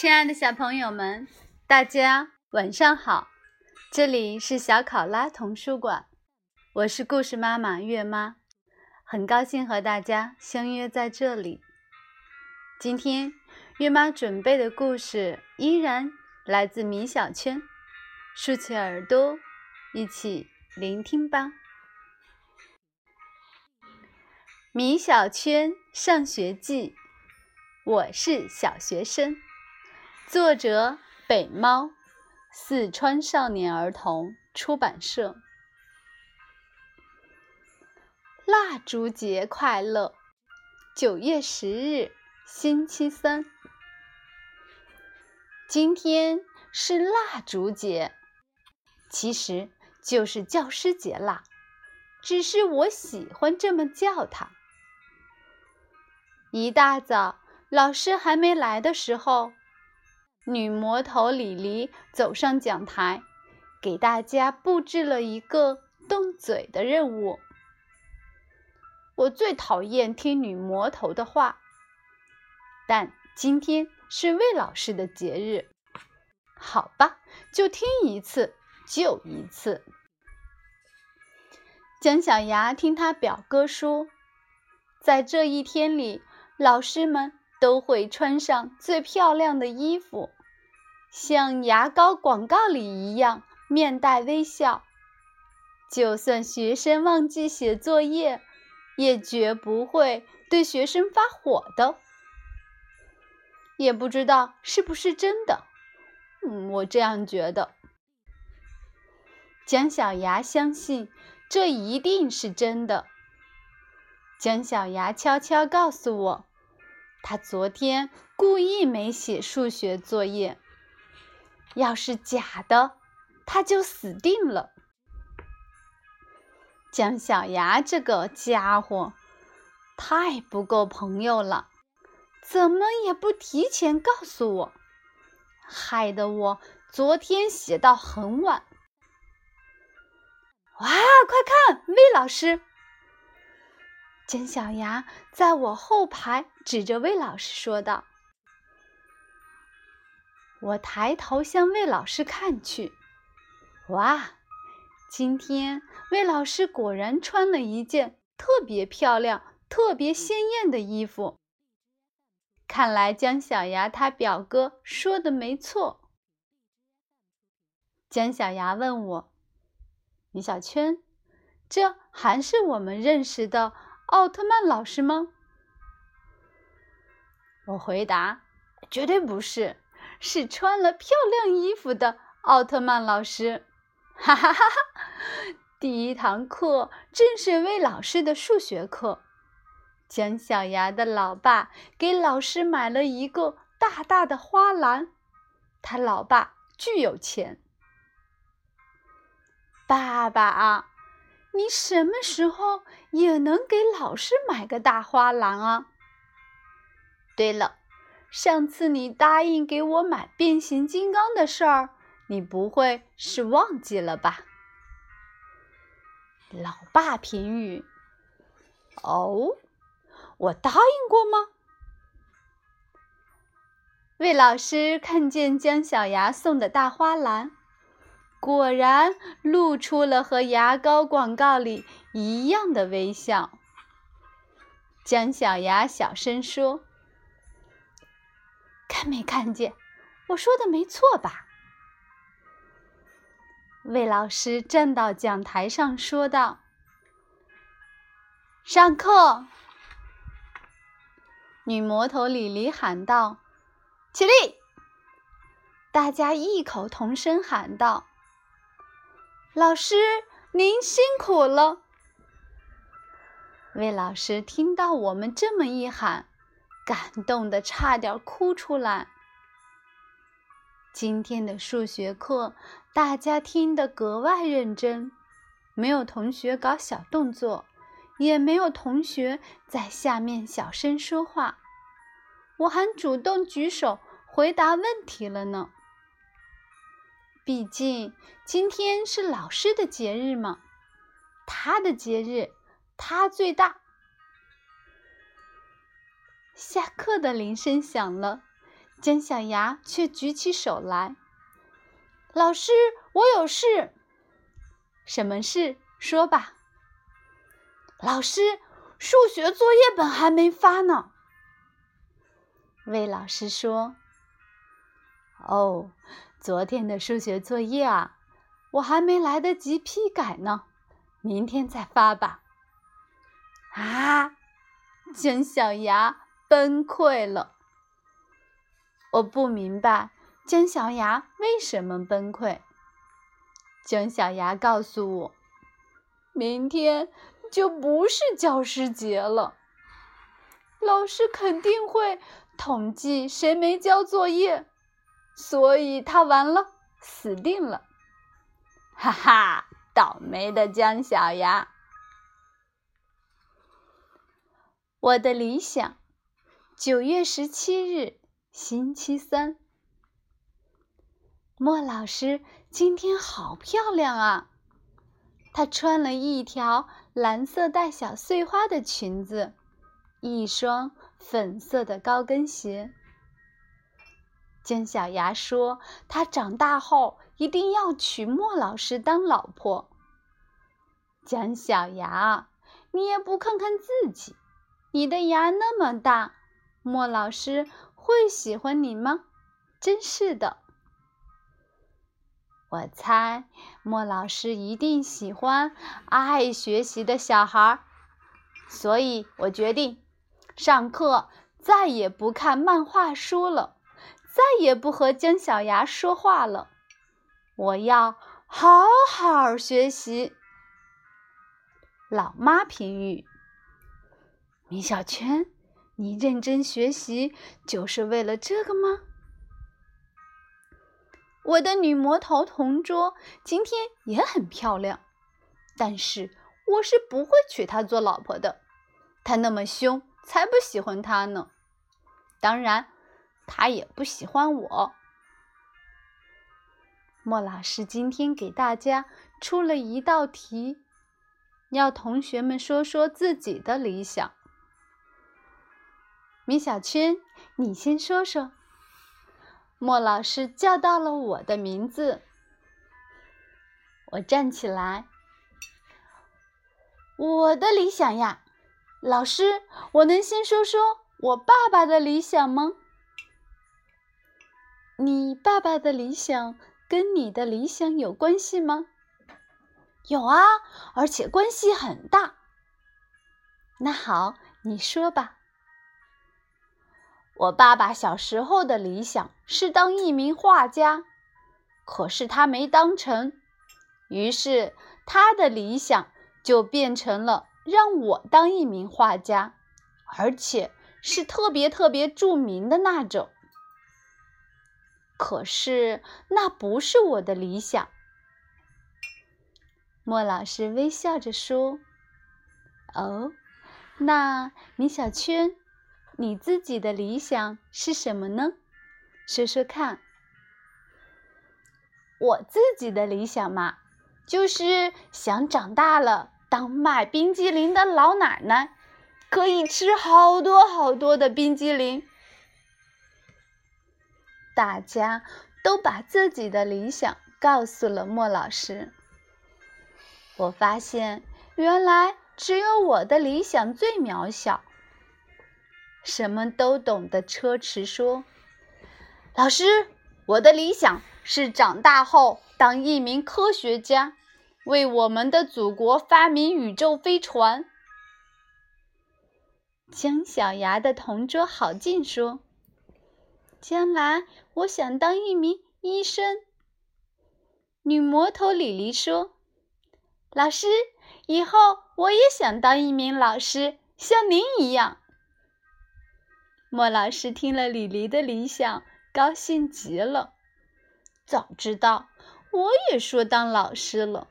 亲爱的小朋友们，大家晚上好！这里是小考拉童书馆，我是故事妈妈月妈，很高兴和大家相约在这里。今天月妈准备的故事依然来自米小圈，竖起耳朵，一起聆听吧。《米小圈上学记》，我是小学生。作者：北猫，四川少年儿童出版社。蜡烛节快乐！九月十日，星期三。今天是蜡烛节，其实就是教师节啦，只是我喜欢这么叫它。一大早，老师还没来的时候。女魔头李黎走上讲台，给大家布置了一个动嘴的任务。我最讨厌听女魔头的话，但今天是魏老师的节日，好吧，就听一次，就一次。姜小牙听他表哥说，在这一天里，老师们都会穿上最漂亮的衣服。像牙膏广告里一样，面带微笑。就算学生忘记写作业，也绝不会对学生发火的。也不知道是不是真的，嗯，我这样觉得。姜小牙相信这一定是真的。姜小牙悄悄告诉我，他昨天故意没写数学作业。要是假的，他就死定了。姜小牙这个家伙太不够朋友了，怎么也不提前告诉我，害得我昨天写到很晚。哇，快看，魏老师！姜小牙在我后排指着魏老师说道。我抬头向魏老师看去，哇，今天魏老师果然穿了一件特别漂亮、特别鲜艳的衣服。看来姜小牙他表哥说的没错。姜小牙问我：“米小圈，这还是我们认识的奥特曼老师吗？”我回答：“绝对不是。”是穿了漂亮衣服的奥特曼老师，哈哈哈哈！第一堂课正是魏老师的数学课。姜小牙的老爸给老师买了一个大大的花篮，他老爸巨有钱。爸爸啊，你什么时候也能给老师买个大花篮啊？对了。上次你答应给我买变形金刚的事儿，你不会是忘记了吧？老爸评语：哦，我答应过吗？魏老师看见姜小牙送的大花篮，果然露出了和牙膏广告里一样的微笑。姜小牙小声说。看没看见？我说的没错吧？魏老师站到讲台上说道：“上课！”女魔头李黎喊道：“起立！”大家异口同声喊道：“老师，您辛苦了！”魏老师听到我们这么一喊。感动的差点哭出来。今天的数学课，大家听得格外认真，没有同学搞小动作，也没有同学在下面小声说话。我还主动举手回答问题了呢。毕竟今天是老师的节日嘛，他的节日，他最大。下课的铃声响了，姜小牙却举起手来：“老师，我有事。什么事？说吧。”老师，数学作业本还没发呢。魏老师说：“哦，昨天的数学作业啊，我还没来得及批改呢，明天再发吧。”啊！姜小牙崩溃了。我不明白姜小牙为什么崩溃。姜小牙告诉我：“明天。”就不是教师节了，老师肯定会统计谁没交作业，所以他完了，死定了！哈哈，倒霉的姜小牙！我的理想，九月十七日，星期三。莫老师今天好漂亮啊！她穿了一条。蓝色带小碎花的裙子，一双粉色的高跟鞋。姜小牙说：“他长大后一定要娶莫老师当老婆。”姜小牙，你也不看看自己，你的牙那么大，莫老师会喜欢你吗？真是的。我猜莫老师一定喜欢爱学习的小孩，所以我决定上课再也不看漫画书了，再也不和姜小牙说话了。我要好好学习。老妈评语：米小圈，你认真学习就是为了这个吗？我的女魔头同桌今天也很漂亮，但是我是不会娶她做老婆的。她那么凶，才不喜欢她呢。当然，他也不喜欢我。莫老师今天给大家出了一道题，要同学们说说自己的理想。米小圈，你先说说。莫老师叫到了我的名字，我站起来。我的理想呀，老师，我能先说说我爸爸的理想吗？你爸爸的理想跟你的理想有关系吗？有啊，而且关系很大。那好，你说吧。我爸爸小时候的理想是当一名画家，可是他没当成，于是他的理想就变成了让我当一名画家，而且是特别特别著名的那种。可是那不是我的理想。莫老师微笑着说：“哦，那米小圈。”你自己的理想是什么呢？说说看。我自己的理想嘛，就是想长大了当卖冰激凌的老奶奶，可以吃好多好多的冰激凌。大家都把自己的理想告诉了莫老师。我发现，原来只有我的理想最渺小。什么都懂的车迟说：“老师，我的理想是长大后当一名科学家，为我们的祖国发明宇宙飞船。”姜小牙的同桌郝静说：“将来我想当一名医生。”女魔头李黎说：“老师，以后我也想当一名老师，像您一样。”莫老师听了李黎的理想，高兴极了。早知道我也说当老师了。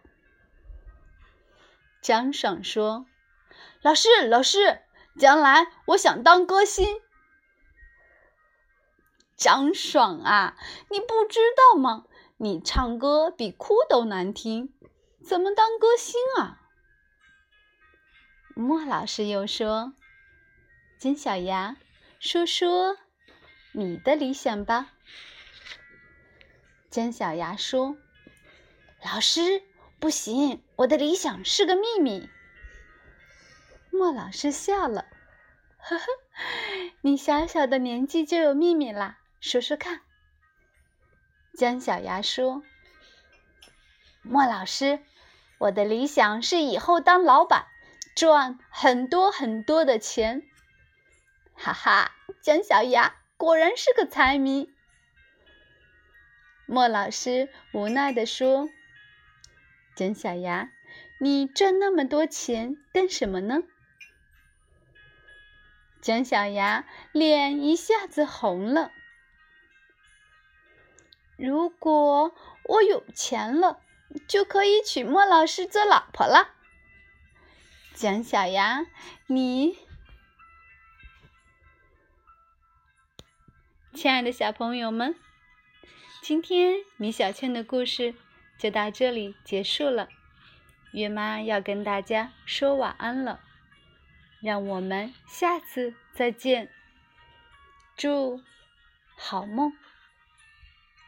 张爽说：“老师，老师，将来我想当歌星。”张爽啊，你不知道吗？你唱歌比哭都难听，怎么当歌星啊？莫老师又说：“金小牙。”说说，你的理想吧。”姜小牙说：“老师，不行，我的理想是个秘密。”莫老师笑了：“呵呵，你小小的年纪就有秘密啦？说说看。”姜小牙说：“莫老师，我的理想是以后当老板，赚很多很多的钱。”哈哈，姜小牙果然是个财迷。莫老师无奈地说：“姜小牙，你赚那么多钱干什么呢？”姜小牙脸一下子红了。如果我有钱了，就可以娶莫老师做老婆了。姜小牙，你，亲爱的小朋友们，今天米小圈的故事就到这里结束了。月妈要跟大家说晚安了，让我们下次再见。祝好梦。